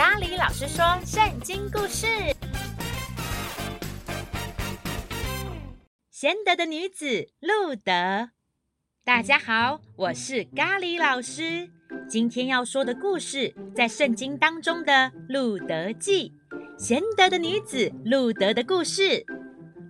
咖喱老师说圣经故事：贤德的女子路德。大家好，我是咖喱老师。今天要说的故事在圣经当中的《路德记》，贤德的女子路德的故事。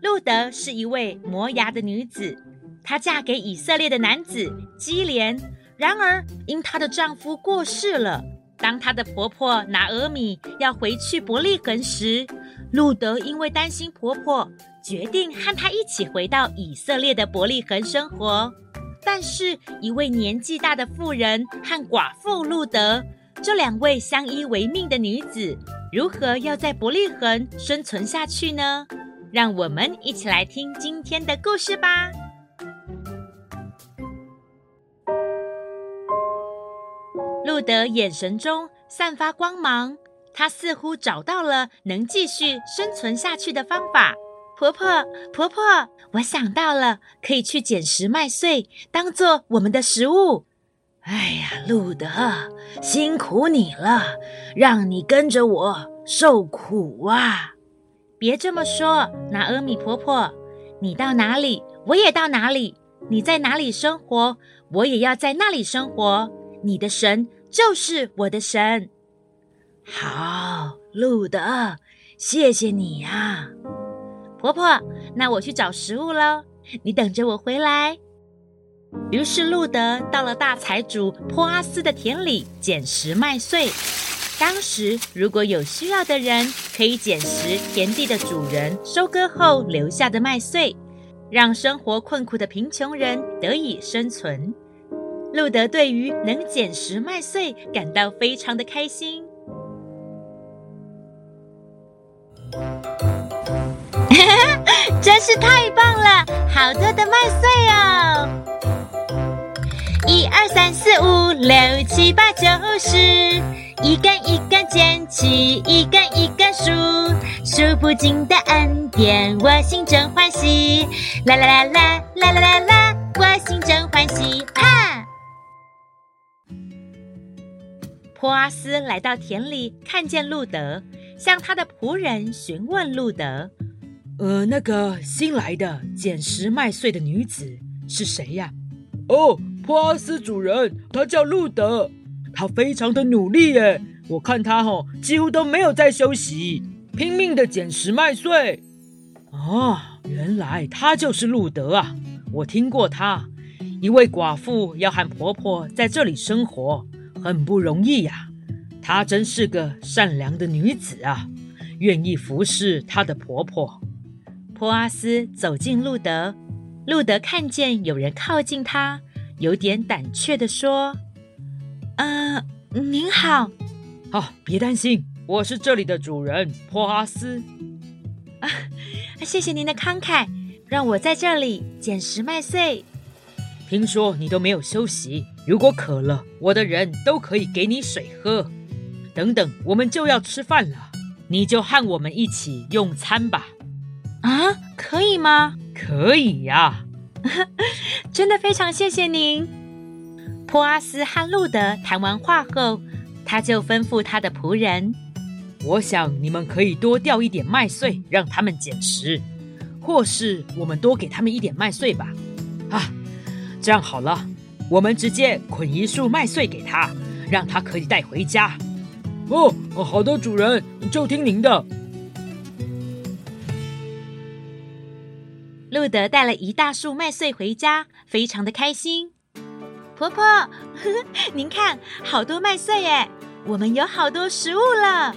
路德是一位磨牙的女子，她嫁给以色列的男子基连，然而因她的丈夫过世了。当她的婆婆拿俄米要回去伯利恒时，路德因为担心婆婆，决定和她一起回到以色列的伯利恒生活。但是，一位年纪大的妇人和寡妇路德这两位相依为命的女子，如何要在伯利恒生存下去呢？让我们一起来听今天的故事吧。路得眼神中散发光芒，她似乎找到了能继续生存下去的方法。婆婆，婆婆，我想到了，可以去捡拾麦穗，当做我们的食物。哎呀，路德，辛苦你了，让你跟着我受苦啊！别这么说，拿阿米婆婆，你到哪里，我也到哪里；你在哪里生活，我也要在那里生活。你的神。就是我的神。好，路德，谢谢你呀，婆婆。那我去找食物喽，你等着我回来。于是路德到了大财主波阿斯的田里捡拾麦穗。当时如果有需要的人，可以捡拾田地的主人收割后留下的麦穗，让生活困苦的贫穷人得以生存。路德对于能捡拾麦穗感到非常的开心，真是太棒了！好多的麦穗哦，一二三四五六七八九十，一根一根捡起，一根一根数，数不尽的恩典，我心中欢喜，啦啦啦啦啦啦啦啦，我心中欢喜，哈！波阿斯来到田里，看见路德，向他的仆人询问路德：“呃，那个新来的捡拾麦穗的女子是谁呀？”“哦，波阿斯主人，她叫路德，她非常的努力耶。我看她吼、哦，几乎都没有在休息，拼命的捡拾麦穗。”“哦，原来她就是路德啊！我听过她，一位寡妇要和婆婆在这里生活。”很不容易呀，她真是个善良的女子啊，愿意服侍她的婆婆。波阿斯走近路德，路德看见有人靠近他，有点胆怯地说：“嗯、呃，您好。”“哦，别担心，我是这里的主人波阿斯。”“啊，谢谢您的慷慨，让我在这里捡拾麦穗。”听说你都没有休息，如果渴了，我的人都可以给你水喝。等等，我们就要吃饭了，你就和我们一起用餐吧。啊，可以吗？可以呀。真的非常谢谢您。波阿斯和路德谈完话后，他就吩咐他的仆人：“我想你们可以多掉一点麦穗，让他们捡食，或是我们多给他们一点麦穗吧。”啊。这样好了，我们直接捆一束麦穗给他，让他可以带回家。哦，好的，主人，就听您的。路德带了一大束麦穗回家，非常的开心。婆婆，呵呵，您看，好多麦穗耶，我们有好多食物了。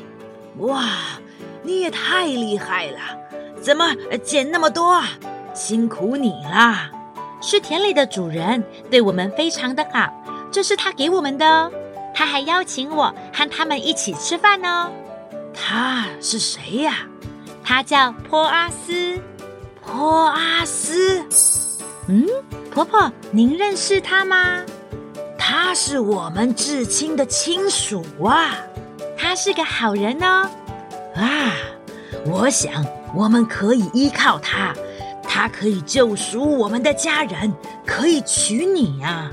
哇，你也太厉害了，怎么捡那么多啊？辛苦你啦！是田里的主人对我们非常的好，这是他给我们的哦。他还邀请我和他们一起吃饭哦。他是谁呀？他叫波阿斯。波阿斯？嗯，婆婆，您认识他吗？他是我们至亲的亲属啊。他是个好人哦。啊，我想我们可以依靠他。他可以救赎我们的家人，可以娶你呀、啊。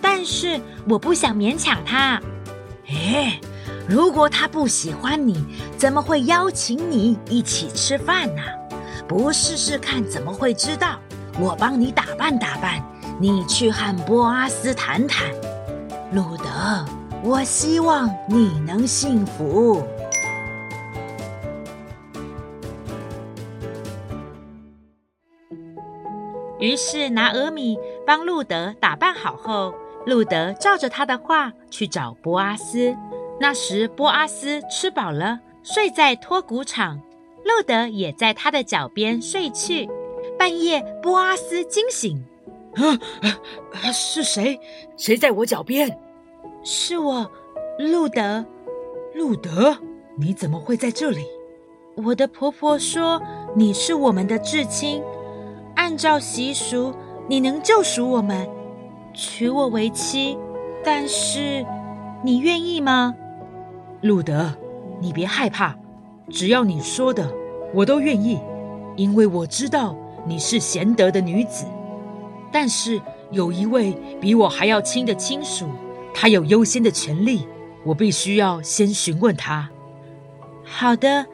但是我不想勉强他。哎，如果他不喜欢你，怎么会邀请你一起吃饭呢？不试试看怎么会知道？我帮你打扮打扮，你去和波阿斯谈谈。路德，我希望你能幸福。于是拿俄米帮路德打扮好后，路德照着他的话去找波阿斯。那时波阿斯吃饱了，睡在托谷场，路德也在他的脚边睡去。半夜，波阿斯惊醒，啊，啊，是谁？谁在我脚边？是我，路德。路德，你怎么会在这里？我的婆婆说你是我们的至亲，按照习俗，你能救赎我们，娶我为妻。但是，你愿意吗？路德，你别害怕，只要你说的，我都愿意，因为我知道。你是贤德的女子，但是有一位比我还要亲的亲属，他有优先的权利，我必须要先询问他。好的，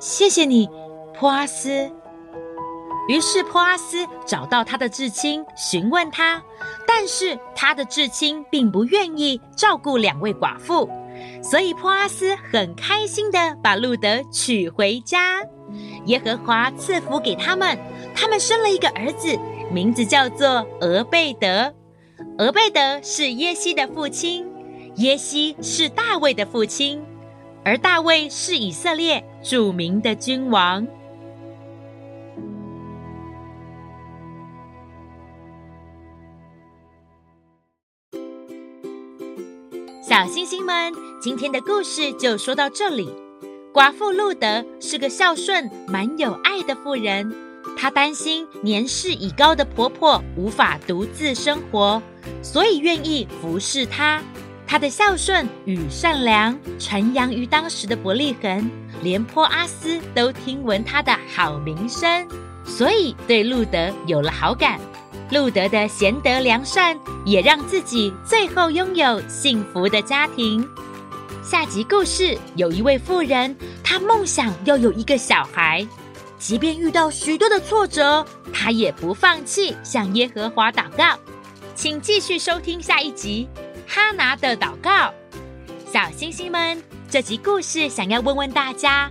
谢谢你，普阿斯。于是波阿斯找到他的至亲，询问他，但是他的至亲并不愿意照顾两位寡妇，所以波阿斯很开心地把路德娶回家。耶和华赐福给他们。他们生了一个儿子，名字叫做俄贝德。俄贝德是耶西的父亲，耶西是大卫的父亲，而大卫是以色列著名的君王。小星星们，今天的故事就说到这里。寡妇路德是个孝顺、蛮有爱的妇人。她担心年事已高的婆婆无法独自生活，所以愿意服侍她。她的孝顺与善良传扬于当时的伯利恒，连波阿斯都听闻她的好名声，所以对路德有了好感。路德的贤德良善也让自己最后拥有幸福的家庭。下集故事有一位妇人，她梦想要有一个小孩。即便遇到许多的挫折，他也不放弃，向耶和华祷告。请继续收听下一集《哈拿的祷告》。小星星们，这集故事想要问问大家：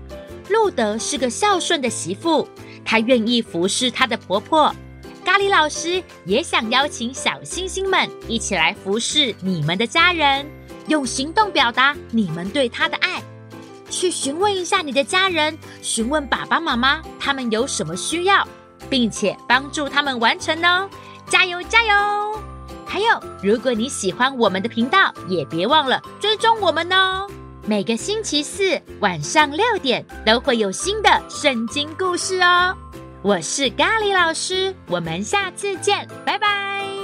路德是个孝顺的媳妇，她愿意服侍她的婆婆。咖喱老师也想邀请小星星们一起来服侍你们的家人，用行动表达你们对他的爱。去询问一下你的家人，询问爸爸妈妈他们有什么需要，并且帮助他们完成哦！加油加油！还有，如果你喜欢我们的频道，也别忘了追踪我们哦。每个星期四晚上六点都会有新的圣经故事哦。我是咖喱老师，我们下次见，拜拜。